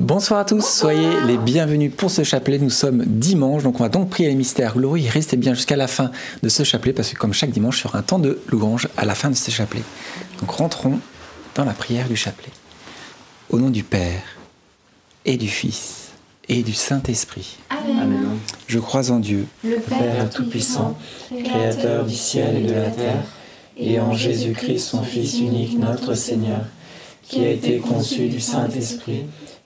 Bonsoir à tous, soyez les bienvenus pour ce chapelet. Nous sommes dimanche, donc on va donc prier les mystères glorieux. Restez bien jusqu'à la fin de ce chapelet, parce que comme chaque dimanche, il y aura un temps de louange à la fin de ce chapelet. Donc rentrons dans la prière du chapelet. Au nom du Père, et du Fils, et du Saint-Esprit. Amen. Je crois en Dieu, Le Père Tout-Puissant, Créateur du ciel et de la terre, et en Jésus-Christ, son Fils unique, notre Seigneur, qui a été conçu du Saint-Esprit,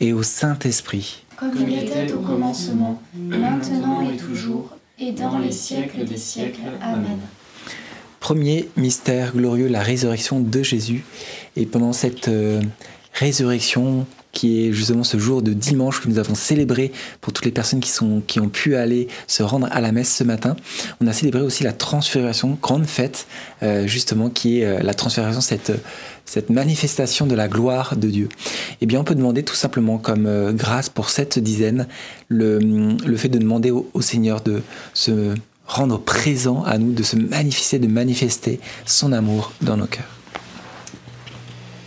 et au Saint-Esprit. Comme il était au commencement, maintenant et toujours, et dans les siècles des siècles. Amen. Premier mystère glorieux, la résurrection de Jésus. Et pendant cette euh, résurrection, qui est justement ce jour de dimanche que nous avons célébré pour toutes les personnes qui, sont, qui ont pu aller se rendre à la messe ce matin. On a célébré aussi la transfiguration, grande fête, euh, justement, qui est euh, la transfiguration, cette, cette manifestation de la gloire de Dieu. Eh bien, on peut demander tout simplement comme euh, grâce pour cette dizaine, le, le fait de demander au, au Seigneur de se rendre présent à nous, de se manifester, de manifester son amour dans nos cœurs.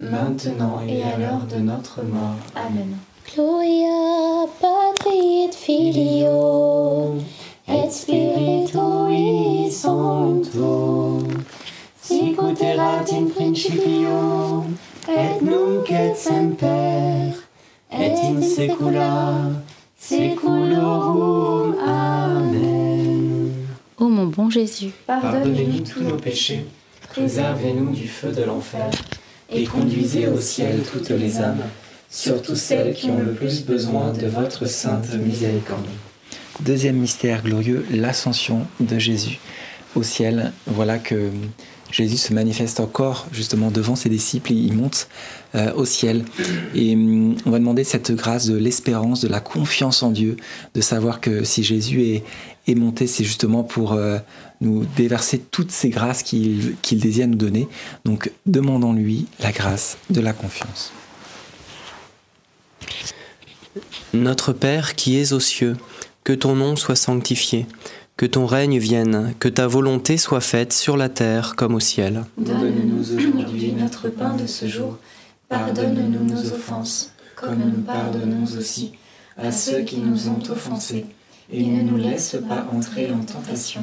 maintenant et à l'heure de notre mort. Amen. Gloria Patri et Filio et Spiritui Sancto Sic ut erat in principio et nunc et semper et in saecula saeculorum. Amen. Ô mon bon Jésus, Pardonnez-nous tous nos péchés, préservez-nous du feu de l'enfer et conduisez au ciel toutes les âmes, surtout celles qui ont le plus besoin de votre sainte miséricorde. Deuxième mystère glorieux, l'ascension de Jésus au ciel. Voilà que Jésus se manifeste encore justement devant ses disciples, il monte euh, au ciel. Et hum, on va demander cette grâce de l'espérance, de la confiance en Dieu, de savoir que si Jésus est, est monté, c'est justement pour euh, nous déverser toutes ces grâces qu'il qu'il désire nous donner. Donc demandons-lui la grâce de la confiance. Notre Père qui es aux cieux, que ton nom soit sanctifié, que ton règne vienne, que ta volonté soit faite sur la terre comme au ciel. Donne-nous aujourd'hui notre pain de ce jour. Pardonne-nous nos offenses, comme nous pardonnons aussi à ceux qui nous ont offensés. Et ne nous laisse pas entrer en tentation,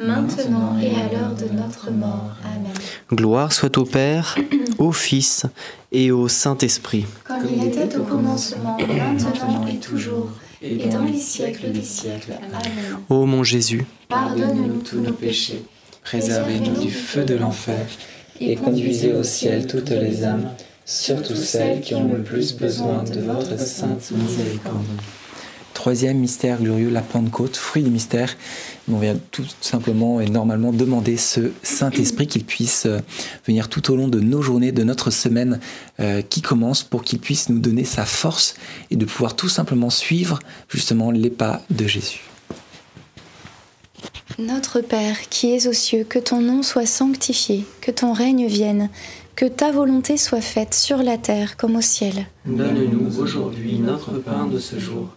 maintenant et à l'heure de notre mort. Amen. Gloire soit au Père, au Fils et au Saint-Esprit. Comme il était au commencement, maintenant et toujours, et dans les siècles des siècles. Amen. Ô mon Jésus, Pardonne-nous tous nos péchés, préservez-nous du feu de l'enfer, et conduisez au ciel toutes les âmes, surtout celles qui ont le plus besoin de votre sainte miséricorde. Troisième mystère glorieux, la Pentecôte, fruit du mystère. On vient tout simplement et normalement demander ce Saint-Esprit qu'il puisse euh, venir tout au long de nos journées, de notre semaine euh, qui commence, pour qu'il puisse nous donner sa force et de pouvoir tout simplement suivre justement les pas de Jésus. Notre Père, qui es aux cieux, que ton nom soit sanctifié, que ton règne vienne, que ta volonté soit faite sur la terre comme au ciel. Donne-nous aujourd'hui notre pain de ce jour.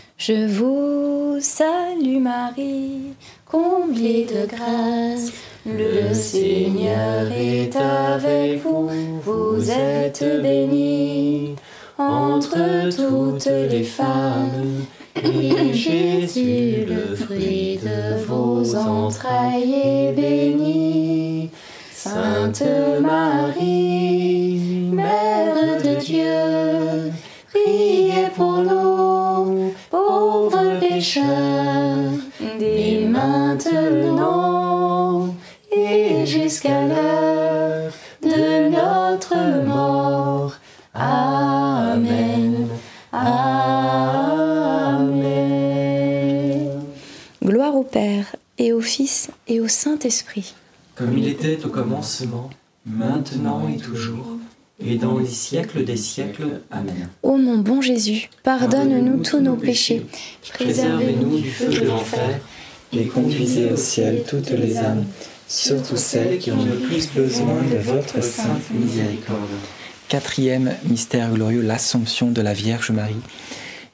Je vous salue Marie, comblée de grâce. Le Seigneur est avec vous, vous êtes bénie entre toutes les femmes. Et Jésus, le fruit de vos entrailles, est béni. Sainte Marie, et au Fils et au Saint-Esprit. Comme il était au commencement, maintenant et toujours, et dans les siècles des siècles. Amen. Ô mon bon Jésus, pardonne-nous tous nos péchés, Préservez-nous du feu de l'enfer, et conduisez au ciel toutes les âmes, surtout celles qui ont le plus besoin de votre sainte miséricorde. Quatrième mystère glorieux, l'Assomption de la Vierge Marie.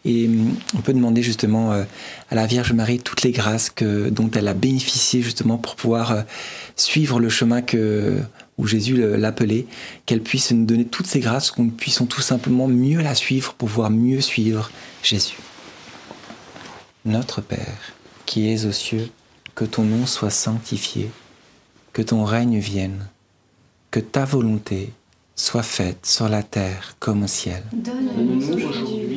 Et hum, on peut demander justement euh, à la Vierge Marie toutes les grâces dont elle a bénéficié justement pour pouvoir euh, suivre le chemin où Jésus l'appelait, qu'elle puisse nous donner toutes ces grâces, qu'on puisse tout simplement mieux la suivre pour pouvoir mieux suivre Jésus. Notre Père, qui es aux cieux, que ton nom soit sanctifié, que ton règne vienne, que ta volonté soit faite sur la terre comme au ciel. Donne-nous aujourd'hui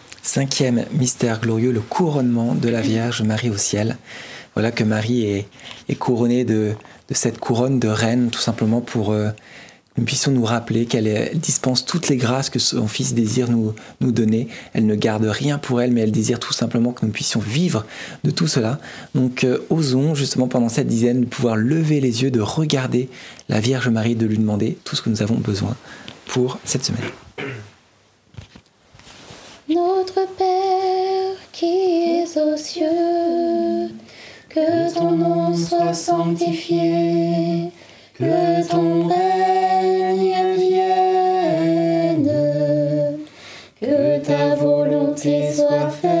Cinquième mystère glorieux, le couronnement de la Vierge Marie au ciel. Voilà que Marie est, couronnée de, cette couronne de reine, tout simplement pour euh, nous puissions nous rappeler qu'elle dispense toutes les grâces que son Fils désire nous, nous donner. Elle ne garde rien pour elle, mais elle désire tout simplement que nous puissions vivre de tout cela. Donc euh, osons justement pendant cette dizaine de pouvoir lever les yeux, de regarder la Vierge Marie, de lui demander tout ce que nous avons besoin pour cette semaine. Notre Père qui es aux cieux. Que ton nom soit sanctifié, que ton règne vienne, que ta volonté soit faite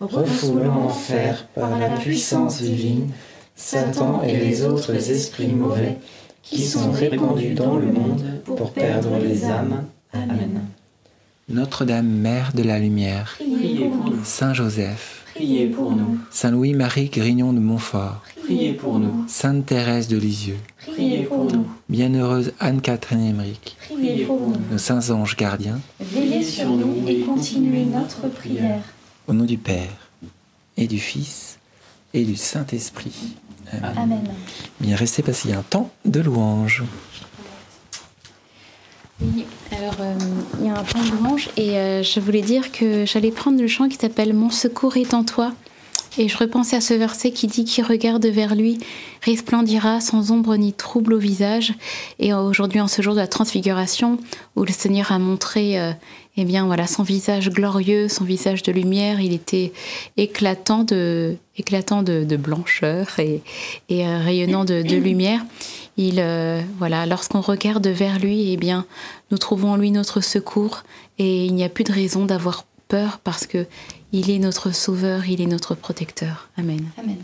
refoule en enfer par la puissance divine Satan et les autres esprits mauvais qui sont répandus dans le monde pour perdre les âmes. Amen. Notre-Dame, Mère de la Lumière, Priez pour nous. Saint Joseph, Priez pour nous. Saint Louis-Marie Grignon de Montfort, Priez pour nous. Sainte Thérèse de Lisieux, Priez pour nous. Bienheureuse Anne-Catherine Emmerich, Priez pour nous. nos saints anges gardiens, Veillez sur nous et continuez notre prière. Au nom du Père et du Fils et du Saint-Esprit. Amen. Amen. Bien, restez parce qu'il y a un temps de louange. Oui, alors euh, il y a un temps de louange et euh, je voulais dire que j'allais prendre le chant qui s'appelle Mon secours est en toi. Et je repensais à ce verset qui dit Qui regarde vers lui resplendira sans ombre ni trouble au visage. Et aujourd'hui, en ce jour de la transfiguration, où le Seigneur a montré euh, eh bien, voilà, son visage glorieux, son visage de lumière, il était éclatant de, éclatant de, blancheur et, euh, rayonnant de, de lumière. Il, euh, voilà, lorsqu'on regarde vers lui, eh bien, nous trouvons en lui notre secours et il n'y a plus de raison d'avoir peur parce que il est notre sauveur, il est notre protecteur. Amen. Amen.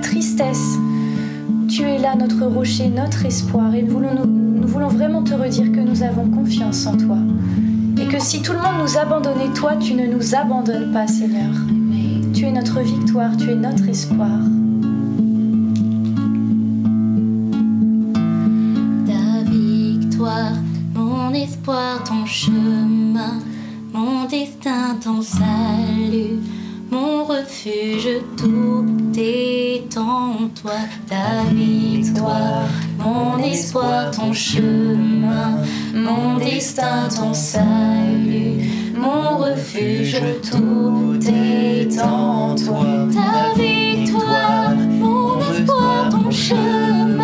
Tristesse, tu es là, notre rocher, notre espoir. Et nous voulons, nous voulons vraiment te redire que nous avons confiance en toi. Et que si tout le monde nous abandonnait, toi, tu ne nous abandonnes pas, Seigneur. Tu es notre victoire, tu es notre espoir. Ta victoire, mon espoir, ton chemin, mon destin, ton salut, mon refuge, tout est en toi. Ta victoire, mon espoir, ton chemin, mon destin, ton salut, mon refuge, tout est en toi. Ta victoire, mon espoir, ton chemin,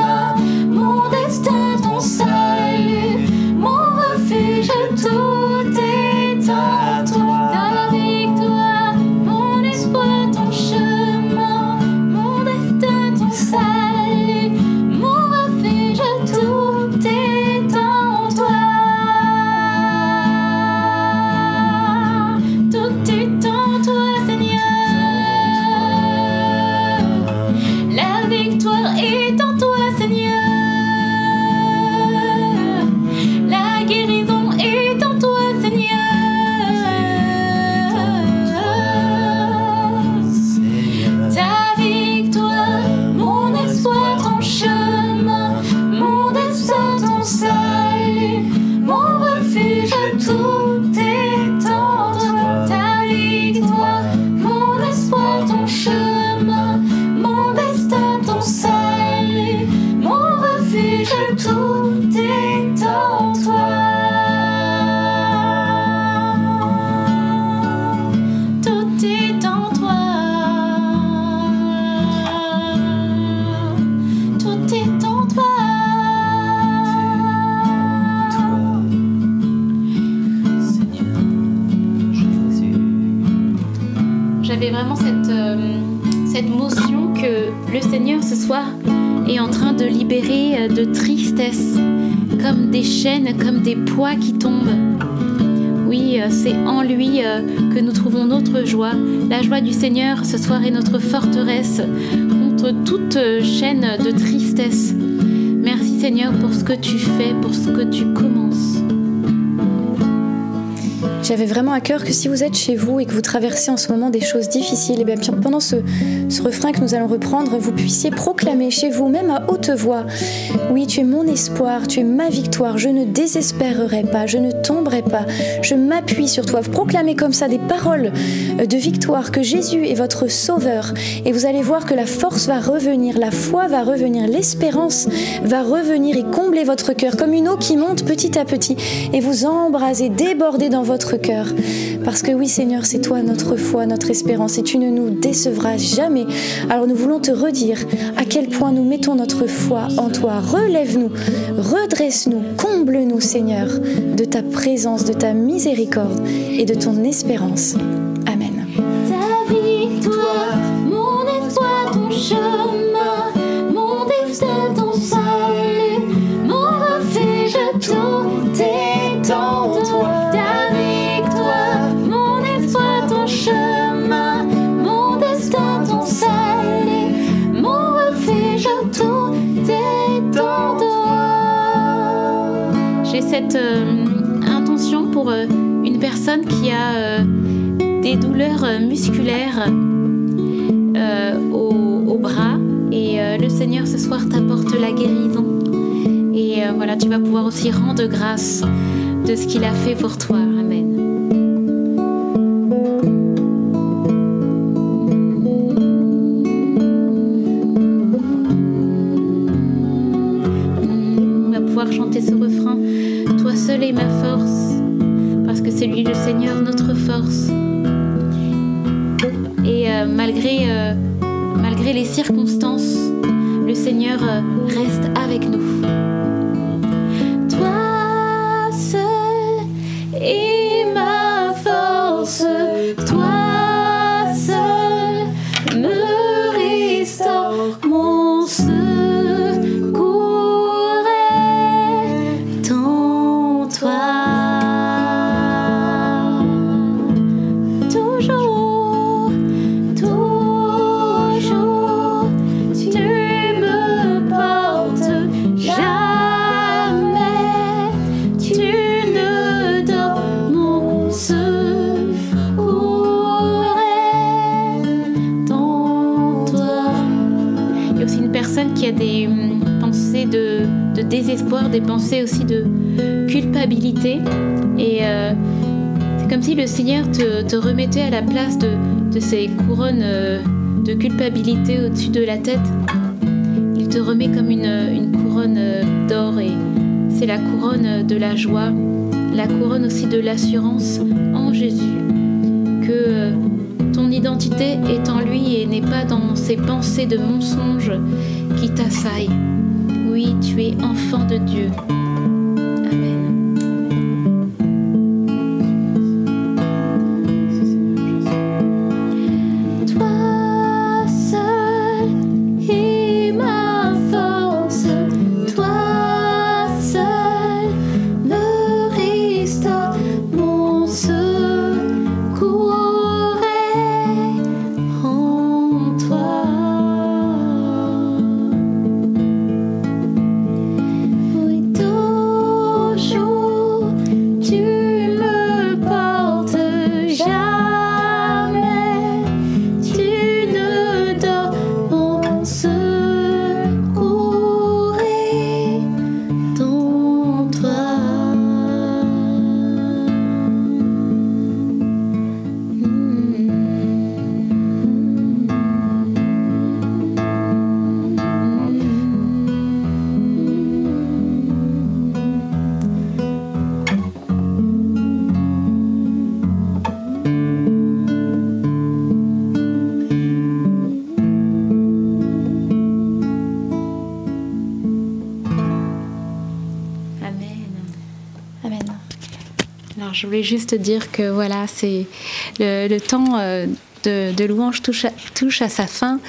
du Seigneur ce soir est notre forteresse contre toute chaîne de tristesse. Merci Seigneur pour ce que tu fais, pour ce que tu commences. J'avais vraiment à cœur que si vous êtes chez vous et que vous traversez en ce moment des choses difficiles, et bien pendant ce, refrain que nous allons reprendre, vous puissiez proclamer chez vous, même à haute voix, oui, tu es mon espoir, tu es ma victoire, je ne désespérerai pas, je ne tomberai pas, je m'appuie sur toi. Proclamez comme ça des paroles de victoire, que Jésus est votre sauveur, et vous allez voir que la force va revenir, la foi va revenir, l'espérance va revenir et combler votre cœur comme une eau qui monte petit à petit et vous embraser, déborder dans votre cœur. Parce que oui Seigneur, c'est toi notre foi, notre espérance et tu ne nous décevras jamais. Alors nous voulons te redire à quel point nous mettons notre foi en toi. Relève-nous, redresse-nous, comble-nous Seigneur de ta présence, de ta miséricorde et de ton espérance. Euh, intention pour euh, une personne qui a euh, des douleurs musculaires au, bras. Et le Seigneur ce soir t'apporte la guérison. Et voilà tu vas pouvoir aussi rendre grâce de ce qu'il a fait pour toi Ma force, parce que c'est lui le Seigneur, notre force. Et euh, malgré, euh, malgré les circonstances, personne qui a des hum, pensées de, désespoir, des pensées aussi de culpabilité. Et euh, c'est comme si le Seigneur te, remettait à la place de, ces couronnes euh, de culpabilité au-dessus de la tête. Il te remet comme une, couronne euh, d'or et c'est la couronne de la joie, la couronne aussi de l'assurance en Jésus. Que ton identité est en lui et n'est pas dans ces pensées de mensonges qui. Oui, tu es enfant de Dieu. Juste dire que voilà, c'est le, temps euh, de, louange touche à, touche à sa fin.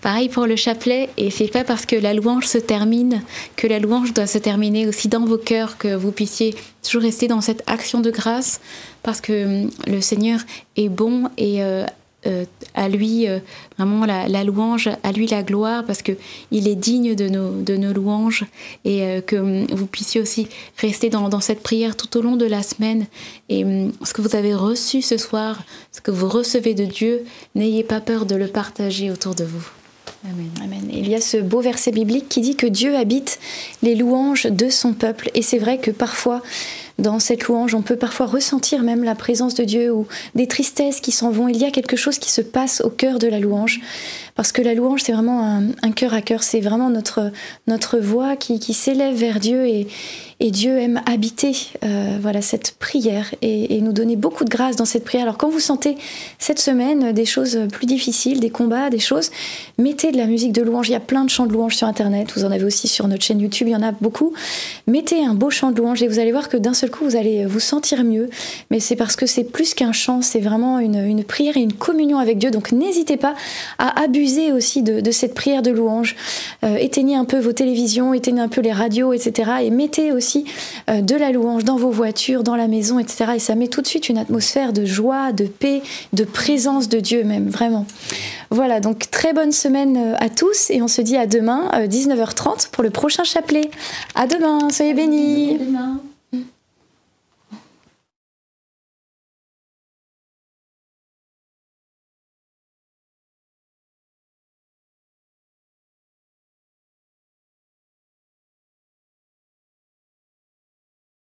Pareil pour le chapelet, et c'est pas parce que la louange se termine que la louange doit se terminer aussi dans vos cœurs, que vous puissiez toujours rester dans cette action de grâce, parce que hum, le Seigneur est bon et euh, euh, à lui euh, vraiment la, louange, à lui la gloire, parce que il est digne de nos, louanges et euh, que hum, vous puissiez aussi rester dans, dans cette prière tout au long de la semaine. Et hum, ce que vous avez reçu ce soir, ce que vous recevez de Dieu, n'ayez pas peur de le partager autour de vous. Amen. Amen. Il y a ce beau verset biblique qui dit que Dieu habite les louanges de son peuple. Et c'est vrai que parfois, dans cette louange, on peut parfois ressentir même la présence de Dieu ou des tristesses qui s'en vont. Il y a quelque chose qui se passe au cœur de la louange. Parce que la louange, c'est vraiment un, cœur à cœur. C'est vraiment notre, notre voix qui, qui s'élève vers Dieu et, et Dieu aime habiter euh, voilà, cette prière et, nous donner beaucoup de grâce dans cette prière. Alors quand vous sentez cette semaine des choses plus difficiles, des combats, des choses, mettez de la musique de louange. Il y a plein de chants de louange sur Internet. Vous en avez aussi sur notre chaîne YouTube, il y en a beaucoup. Mettez un beau chant de louange et vous allez voir que d'un seul coup, vous allez vous sentir mieux. Mais c'est parce que c'est plus qu'un chant, c'est vraiment une, une prière et une communion avec Dieu. Donc n'hésitez pas à abuser aussi de, de cette prière de louange. Euh, éteignez un peu vos télévisions, éteignez un peu les radios, etc. Et mettez aussi euh, de la louange dans vos voitures, dans la maison, etc. Et ça met tout de suite une atmosphère de joie, de paix, de présence de Dieu même, vraiment. Voilà, donc très bonne semaine euh, à tous et on se dit à demain, 19h30 pour le prochain chapelet. À demain, soyez bénis.